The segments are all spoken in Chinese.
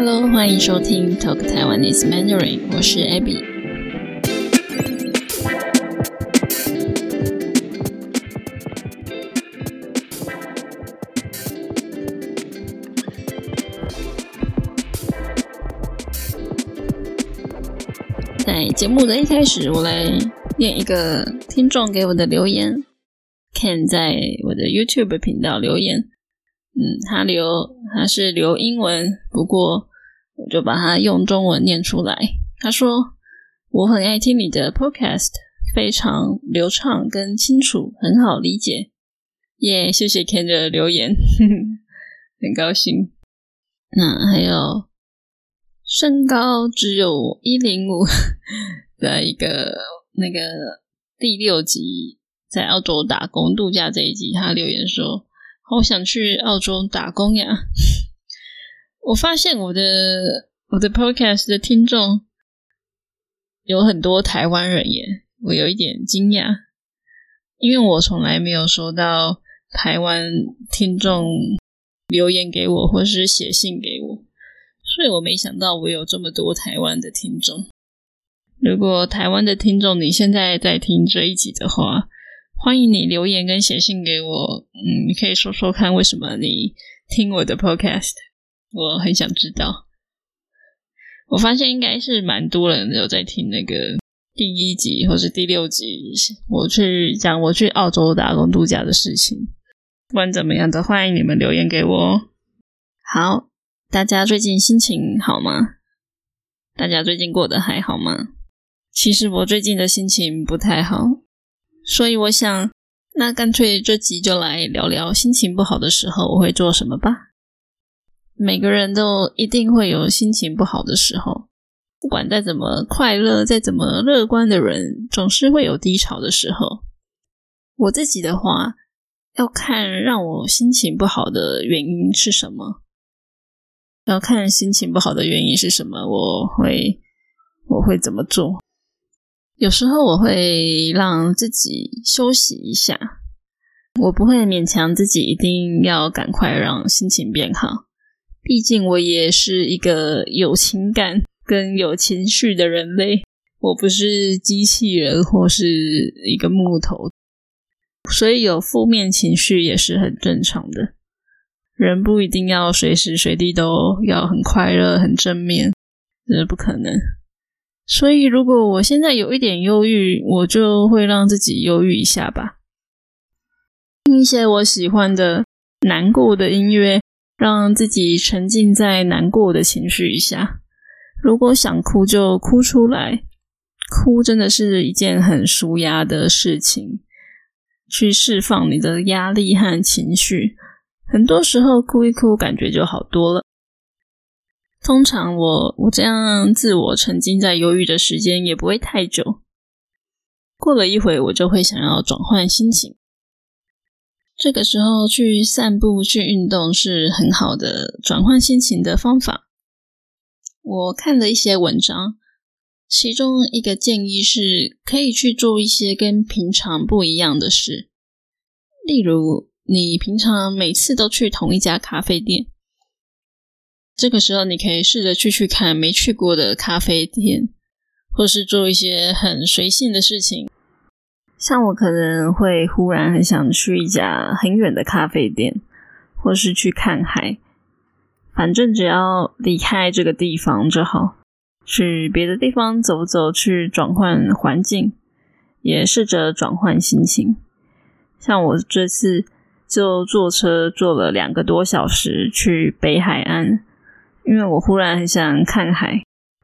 Hello，欢迎收听 Talk Taiwanese Mandarin，我是 Abby。在节目的一开始，我来念一个听众给我的留言。Ken 在我的 YouTube 频道留言，嗯，他留他是留英文，不过我就把它用中文念出来。他说：“我很爱听你的 Podcast，非常流畅跟清楚，很好理解。”耶，谢谢 Ken 的留言，很高兴。那还有身高只有一零五的一个那个第六集。在澳洲打工度假这一集，他留言说：“好想去澳洲打工呀！”我发现我的我的 podcast 的听众有很多台湾人耶，我有一点惊讶，因为我从来没有收到台湾听众留言给我，或是写信给我，所以我没想到我有这么多台湾的听众。如果台湾的听众你现在在听这一集的话，欢迎你留言跟写信给我，嗯，你可以说说看为什么你听我的 podcast，我很想知道。我发现应该是蛮多人有在听那个第一集或是第六集，我去讲我去澳洲打工度假的事情。不管怎么样的，欢迎你们留言给我。好，大家最近心情好吗？大家最近过得还好吗？其实我最近的心情不太好。所以我想，那干脆这集就来聊聊心情不好的时候我会做什么吧。每个人都一定会有心情不好的时候，不管再怎么快乐、再怎么乐观的人，总是会有低潮的时候。我自己的话，要看让我心情不好的原因是什么，要看心情不好的原因是什么，我会我会怎么做。有时候我会让自己休息一下，我不会勉强自己一定要赶快让心情变好。毕竟我也是一个有情感跟有情绪的人类，我不是机器人或是一个木头，所以有负面情绪也是很正常的。人不一定要随时随地都要很快乐、很正面，这不可能。所以，如果我现在有一点忧郁，我就会让自己忧郁一下吧，听一些我喜欢的难过的音乐，让自己沉浸在难过的情绪一下。如果想哭，就哭出来，哭真的是一件很舒压的事情，去释放你的压力和情绪。很多时候，哭一哭，感觉就好多了。通常我我这样自我沉浸在忧郁的时间也不会太久，过了一会我就会想要转换心情。这个时候去散步、去运动是很好的转换心情的方法。我看了一些文章，其中一个建议是可以去做一些跟平常不一样的事，例如你平常每次都去同一家咖啡店。这个时候，你可以试着去去看没去过的咖啡店，或是做一些很随性的事情。像我可能会忽然很想去一家很远的咖啡店，或是去看海。反正只要离开这个地方就好，去别的地方走走，去转换环境，也试着转换心情。像我这次就坐车坐了两个多小时去北海岸。因为我忽然很想看海，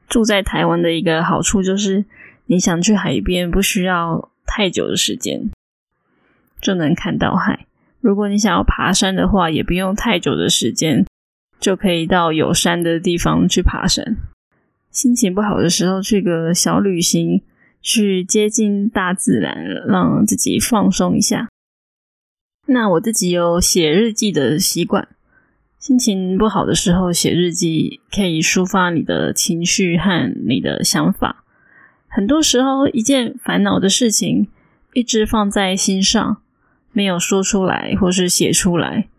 住在台湾的一个好处就是，你想去海边不需要太久的时间就能看到海。如果你想要爬山的话，也不用太久的时间就可以到有山的地方去爬山。心情不好的时候，去个小旅行，去接近大自然，让自己放松一下。那我自己有写日记的习惯。心情不好的时候写日记，可以抒发你的情绪和你的想法。很多时候，一件烦恼的事情一直放在心上，没有说出来或是写出来，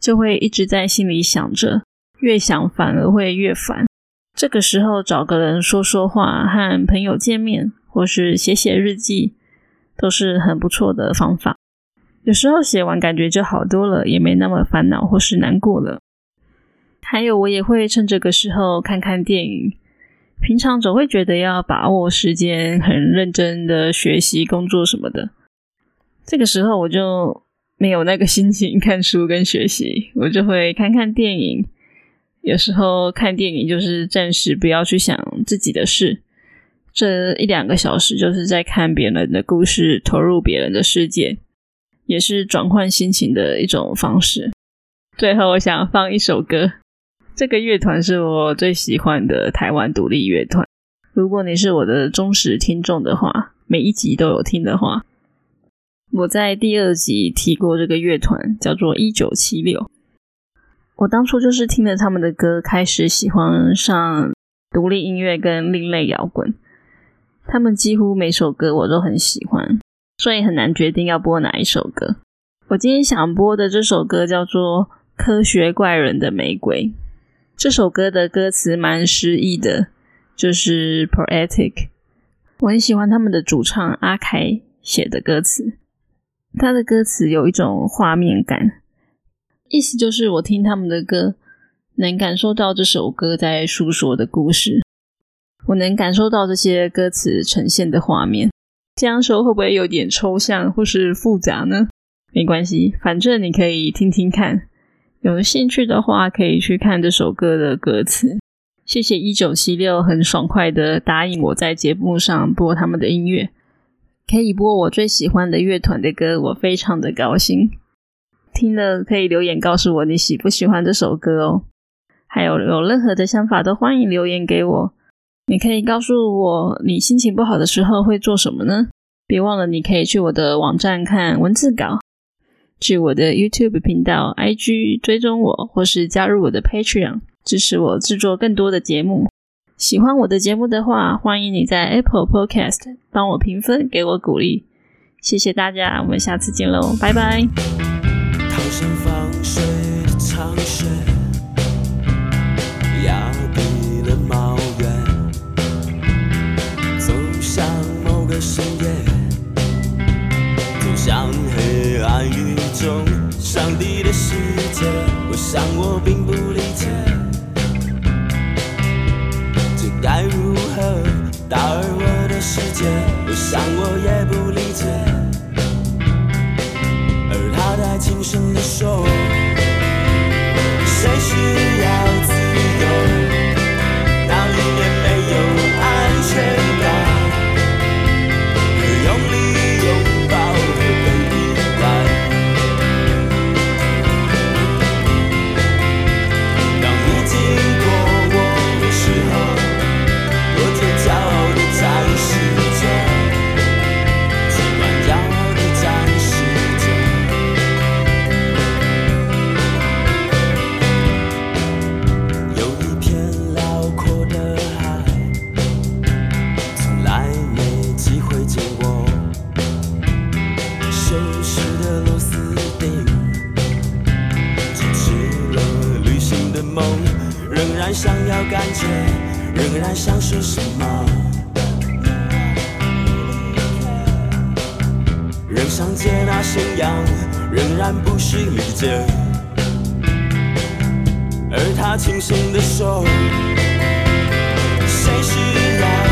就会一直在心里想着，越想反而会越烦。这个时候找个人说说话，和朋友见面，或是写写日记，都是很不错的方法。有时候写完感觉就好多了，也没那么烦恼或是难过了。还有，我也会趁这个时候看看电影。平常总会觉得要把握时间，很认真的学习、工作什么的。这个时候我就没有那个心情看书跟学习，我就会看看电影。有时候看电影就是暂时不要去想自己的事，这一两个小时就是在看别人的故事，投入别人的世界，也是转换心情的一种方式。最后，我想放一首歌，这个乐团是我最喜欢的台湾独立乐团。如果你是我的忠实听众的话，每一集都有听的话，我在第二集提过这个乐团，叫做一九七六。我当初就是听了他们的歌，开始喜欢上独立音乐跟另类摇滚。他们几乎每首歌我都很喜欢，所以很难决定要播哪一首歌。我今天想播的这首歌叫做《科学怪人的玫瑰》。这首歌的歌词蛮诗意的，就是 poetic。我很喜欢他们的主唱阿凯写的歌词，他的歌词有一种画面感。意思就是，我听他们的歌，能感受到这首歌在诉说的故事。我能感受到这些歌词呈现的画面。这样说会不会有点抽象或是复杂呢？没关系，反正你可以听听看。有兴趣的话，可以去看这首歌的歌词。谢谢一九七六，很爽快的答应我在节目上播他们的音乐，可以播我最喜欢的乐团的歌，我非常的高兴。听了可以留言告诉我你喜不喜欢这首歌哦，还有有任何的想法都欢迎留言给我。你可以告诉我你心情不好的时候会做什么呢？别忘了你可以去我的网站看文字稿，去我的 YouTube 频道、IG 追踪我，或是加入我的 Patreon 支持我制作更多的节目。喜欢我的节目的话，欢迎你在 Apple Podcast 帮我评分，给我鼓励。谢谢大家，我们下次见喽，拜拜。放水的长靴，暗宇宙，上帝的世界。我想我并不理解，这该如何打扰我的世界？我想我也不理解。而他在轻声地说，是什么？仍想接纳信仰，仍然不是理解。而他轻声地说：谁是？